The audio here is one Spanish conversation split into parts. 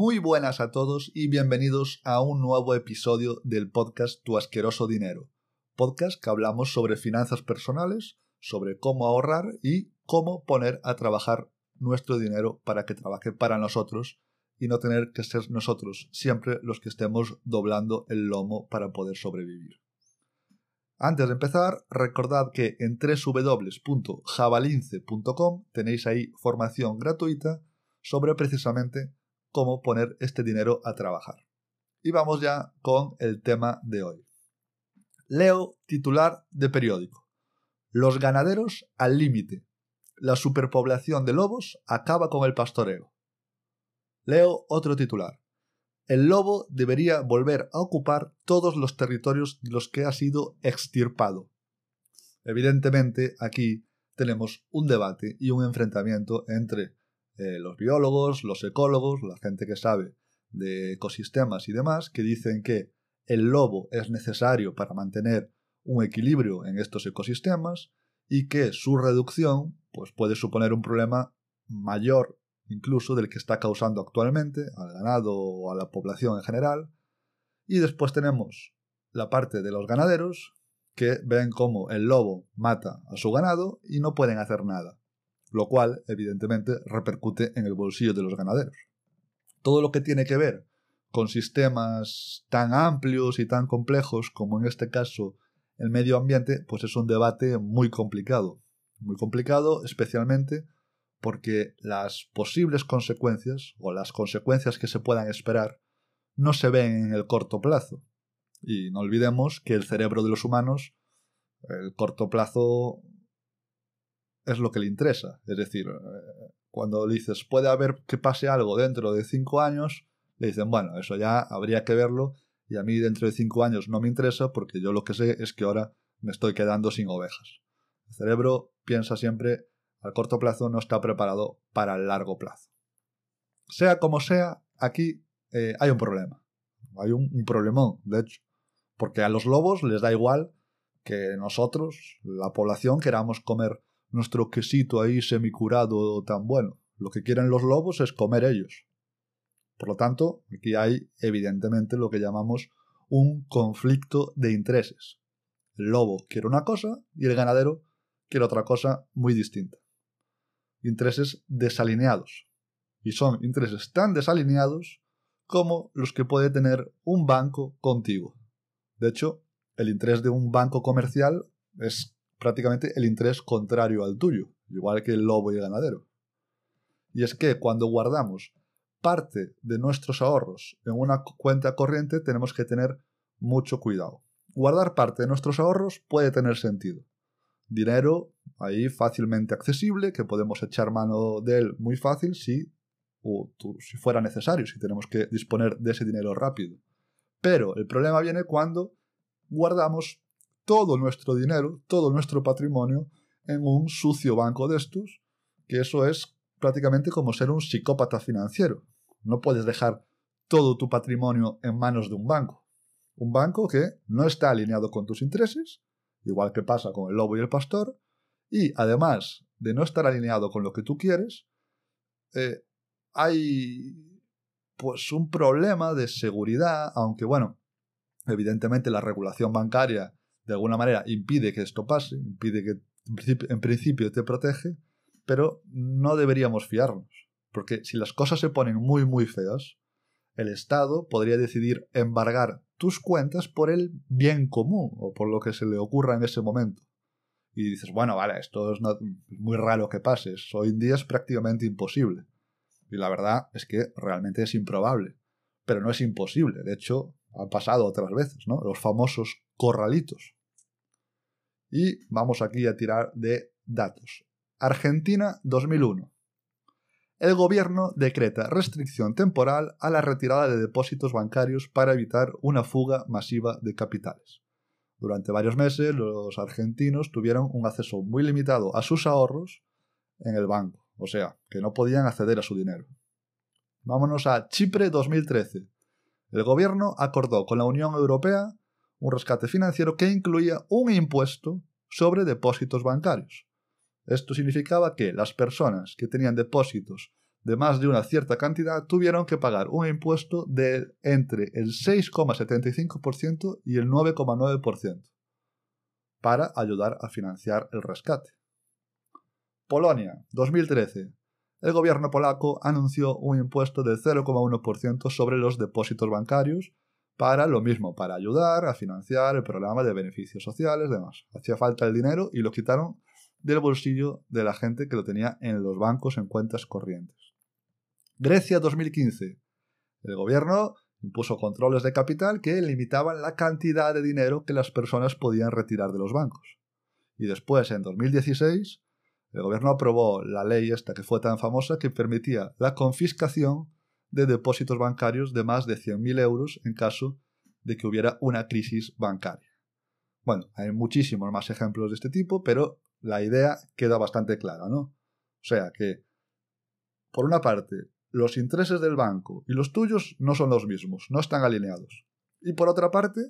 Muy buenas a todos y bienvenidos a un nuevo episodio del podcast Tu asqueroso dinero, podcast que hablamos sobre finanzas personales, sobre cómo ahorrar y cómo poner a trabajar nuestro dinero para que trabaje para nosotros y no tener que ser nosotros siempre los que estemos doblando el lomo para poder sobrevivir. Antes de empezar, recordad que en www.javalince.com tenéis ahí formación gratuita sobre precisamente cómo poner este dinero a trabajar. Y vamos ya con el tema de hoy. Leo titular de periódico. Los ganaderos al límite. La superpoblación de lobos acaba con el pastoreo. Leo otro titular el lobo debería volver a ocupar todos los territorios de los que ha sido extirpado. Evidentemente, aquí tenemos un debate y un enfrentamiento entre eh, los biólogos, los ecólogos, la gente que sabe de ecosistemas y demás, que dicen que el lobo es necesario para mantener un equilibrio en estos ecosistemas y que su reducción pues, puede suponer un problema mayor incluso del que está causando actualmente al ganado o a la población en general. Y después tenemos la parte de los ganaderos que ven cómo el lobo mata a su ganado y no pueden hacer nada, lo cual evidentemente repercute en el bolsillo de los ganaderos. Todo lo que tiene que ver con sistemas tan amplios y tan complejos como en este caso el medio ambiente, pues es un debate muy complicado. Muy complicado especialmente porque las posibles consecuencias o las consecuencias que se puedan esperar no se ven en el corto plazo. Y no olvidemos que el cerebro de los humanos, el corto plazo es lo que le interesa. Es decir, eh, cuando le dices puede haber que pase algo dentro de cinco años, le dicen, bueno, eso ya habría que verlo y a mí dentro de cinco años no me interesa porque yo lo que sé es que ahora me estoy quedando sin ovejas. El cerebro piensa siempre al corto plazo no está preparado para el largo plazo. Sea como sea, aquí eh, hay un problema. Hay un, un problemón, de hecho. Porque a los lobos les da igual que nosotros, la población, queramos comer nuestro quesito ahí semicurado tan bueno. Lo que quieren los lobos es comer ellos. Por lo tanto, aquí hay evidentemente lo que llamamos un conflicto de intereses. El lobo quiere una cosa y el ganadero quiere otra cosa muy distinta intereses desalineados. Y son intereses tan desalineados como los que puede tener un banco contigo. De hecho, el interés de un banco comercial es prácticamente el interés contrario al tuyo, igual que el lobo y el ganadero. Y es que cuando guardamos parte de nuestros ahorros en una cuenta corriente tenemos que tener mucho cuidado. Guardar parte de nuestros ahorros puede tener sentido, dinero ahí fácilmente accesible, que podemos echar mano de él muy fácil si, si fuera necesario, si tenemos que disponer de ese dinero rápido. Pero el problema viene cuando guardamos todo nuestro dinero, todo nuestro patrimonio en un sucio banco de estos, que eso es prácticamente como ser un psicópata financiero. No puedes dejar todo tu patrimonio en manos de un banco. Un banco que no está alineado con tus intereses igual que pasa con el lobo y el pastor, y además de no estar alineado con lo que tú quieres, eh, hay pues un problema de seguridad, aunque bueno, evidentemente la regulación bancaria de alguna manera impide que esto pase, impide que en principio te protege, pero no deberíamos fiarnos, porque si las cosas se ponen muy muy feas, el Estado podría decidir embargar tus cuentas por el bien común o por lo que se le ocurra en ese momento. Y dices, bueno, vale, esto es, muy raro que pase, hoy en día es prácticamente imposible. Y la verdad es que realmente es improbable. Pero no es imposible, de hecho, ha pasado otras veces, ¿no? Los famosos corralitos. Y vamos aquí a tirar de datos. Argentina 2001 el gobierno decreta restricción temporal a la retirada de depósitos bancarios para evitar una fuga masiva de capitales. Durante varios meses los argentinos tuvieron un acceso muy limitado a sus ahorros en el banco, o sea, que no podían acceder a su dinero. Vámonos a Chipre 2013. El gobierno acordó con la Unión Europea un rescate financiero que incluía un impuesto sobre depósitos bancarios. Esto significaba que las personas que tenían depósitos de más de una cierta cantidad tuvieron que pagar un impuesto de entre el 6,75% y el 9,9% para ayudar a financiar el rescate. Polonia, 2013. El gobierno polaco anunció un impuesto del 0,1% sobre los depósitos bancarios para lo mismo, para ayudar a financiar el programa de beneficios sociales, demás. Hacía falta el dinero y lo quitaron del bolsillo de la gente que lo tenía en los bancos en cuentas corrientes. Grecia 2015. El gobierno impuso controles de capital que limitaban la cantidad de dinero que las personas podían retirar de los bancos. Y después, en 2016, el gobierno aprobó la ley esta que fue tan famosa que permitía la confiscación de depósitos bancarios de más de 100.000 euros en caso de que hubiera una crisis bancaria. Bueno, hay muchísimos más ejemplos de este tipo, pero la idea queda bastante clara, ¿no? O sea que, por una parte, los intereses del banco y los tuyos no son los mismos, no están alineados. Y por otra parte,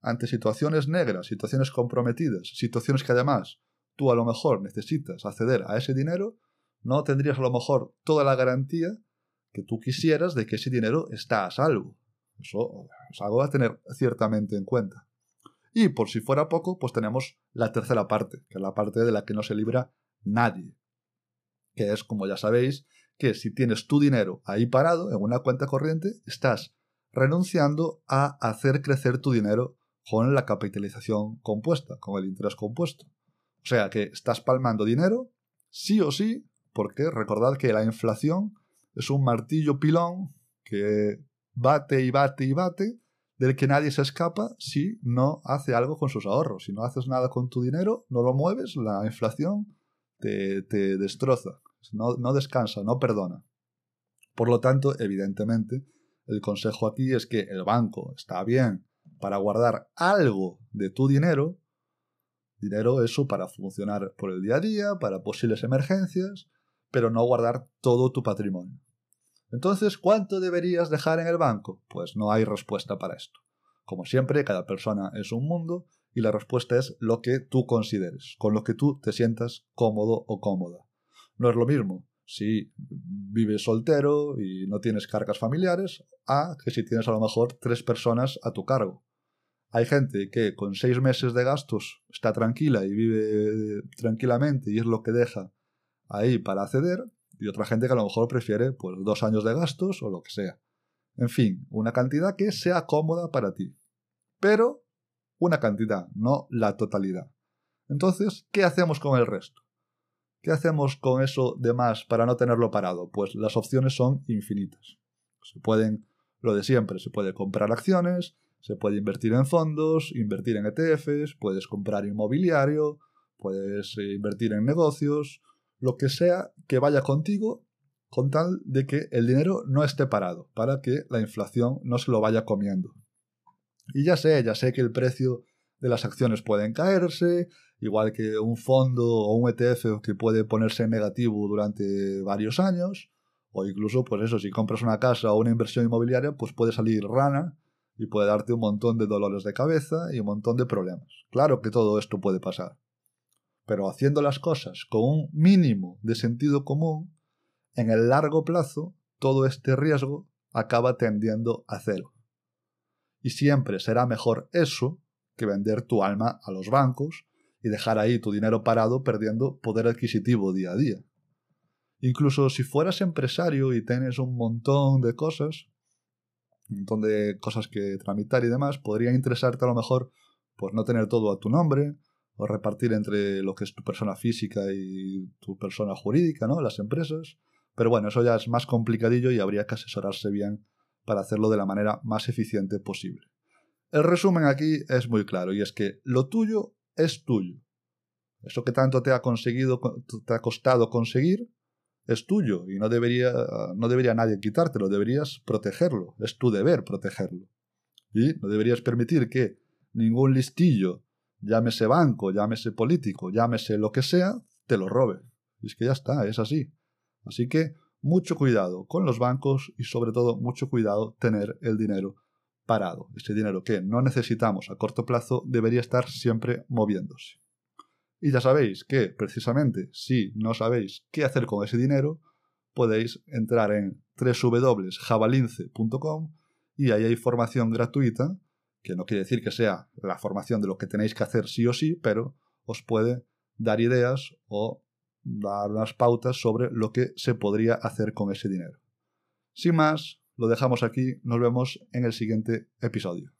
ante situaciones negras, situaciones comprometidas, situaciones que además tú a lo mejor necesitas acceder a ese dinero, no tendrías a lo mejor toda la garantía que tú quisieras de que ese dinero está a salvo. Eso es algo a tener ciertamente en cuenta. Y por si fuera poco, pues tenemos la tercera parte, que es la parte de la que no se libra nadie. Que es, como ya sabéis, que si tienes tu dinero ahí parado en una cuenta corriente, estás renunciando a hacer crecer tu dinero con la capitalización compuesta, con el interés compuesto. O sea que estás palmando dinero, sí o sí, porque recordad que la inflación es un martillo pilón que bate y bate y bate, del que nadie se escapa si no hace algo con sus ahorros. Si no haces nada con tu dinero, no lo mueves, la inflación te, te destroza no, descansa, no perdona. Por lo tanto, evidentemente, el consejo aquí es que el banco está bien para guardar algo de tu dinero, dinero eso para funcionar por el día a día, para posibles emergencias, pero no guardar todo tu patrimonio. Entonces, ¿cuánto deberías dejar en el banco? Pues no hay respuesta para esto. Como siempre, cada persona es un mundo y la respuesta es lo que tú consideres, con lo que tú te sientas cómodo o cómoda. No es lo mismo si vives soltero y no tienes cargas familiares a que si tienes a lo mejor tres personas a tu cargo. Hay gente que con seis meses de gastos está tranquila y vive tranquilamente y es lo que deja ahí para acceder y otra gente que a lo mejor prefiere pues dos años de gastos o lo que sea. En fin, una cantidad que sea cómoda para ti. Pero una cantidad, no la totalidad. Entonces, ¿qué hacemos con el resto? ¿Qué hacemos con eso de más para no tenerlo parado? Pues las opciones son infinitas. Se pueden, lo de siempre, se puede comprar acciones, se puede invertir en fondos, invertir en ETFs, puedes comprar inmobiliario, puedes eh, invertir en negocios, lo que sea que vaya contigo con tal de que el dinero no esté parado, para que la inflación no se lo vaya comiendo. Y ya sé, ya sé que el precio de las acciones pueden caerse, igual que un fondo o un ETF que puede ponerse en negativo durante varios años, o incluso, pues eso, si compras una casa o una inversión inmobiliaria, pues puede salir rana y puede darte un montón de dolores de cabeza y un montón de problemas. Claro que todo esto puede pasar. Pero haciendo las cosas con un mínimo de sentido común, en el largo plazo, todo este riesgo acaba tendiendo a cero. Y siempre será mejor eso que vender tu alma a los bancos y dejar ahí tu dinero parado perdiendo poder adquisitivo día a día. Incluso si fueras empresario y tienes un montón de cosas, un montón de cosas que tramitar y demás, podría interesarte a lo mejor pues no tener todo a tu nombre o repartir entre lo que es tu persona física y tu persona jurídica, ¿no? Las empresas. Pero bueno, eso ya es más complicadillo y habría que asesorarse bien para hacerlo de la manera más eficiente posible. El resumen aquí es muy claro y es que lo tuyo es tuyo. Eso que tanto te ha conseguido, te ha costado conseguir, es tuyo y no debería, no debería nadie quitártelo, deberías protegerlo, es tu deber protegerlo. Y no deberías permitir que ningún listillo, llámese banco, llámese político, llámese lo que sea, te lo robe. Y es que ya está, es así. Así que mucho cuidado con los bancos y sobre todo mucho cuidado tener el dinero parado. Ese dinero que no necesitamos a corto plazo debería estar siempre moviéndose. Y ya sabéis que, precisamente, si no sabéis qué hacer con ese dinero, podéis entrar en www.javalince.com y ahí hay formación gratuita, que no quiere decir que sea la formación de lo que tenéis que hacer sí o sí, pero os puede dar ideas o dar unas pautas sobre lo que se podría hacer con ese dinero. Sin más, lo dejamos aquí, nos vemos en el siguiente episodio.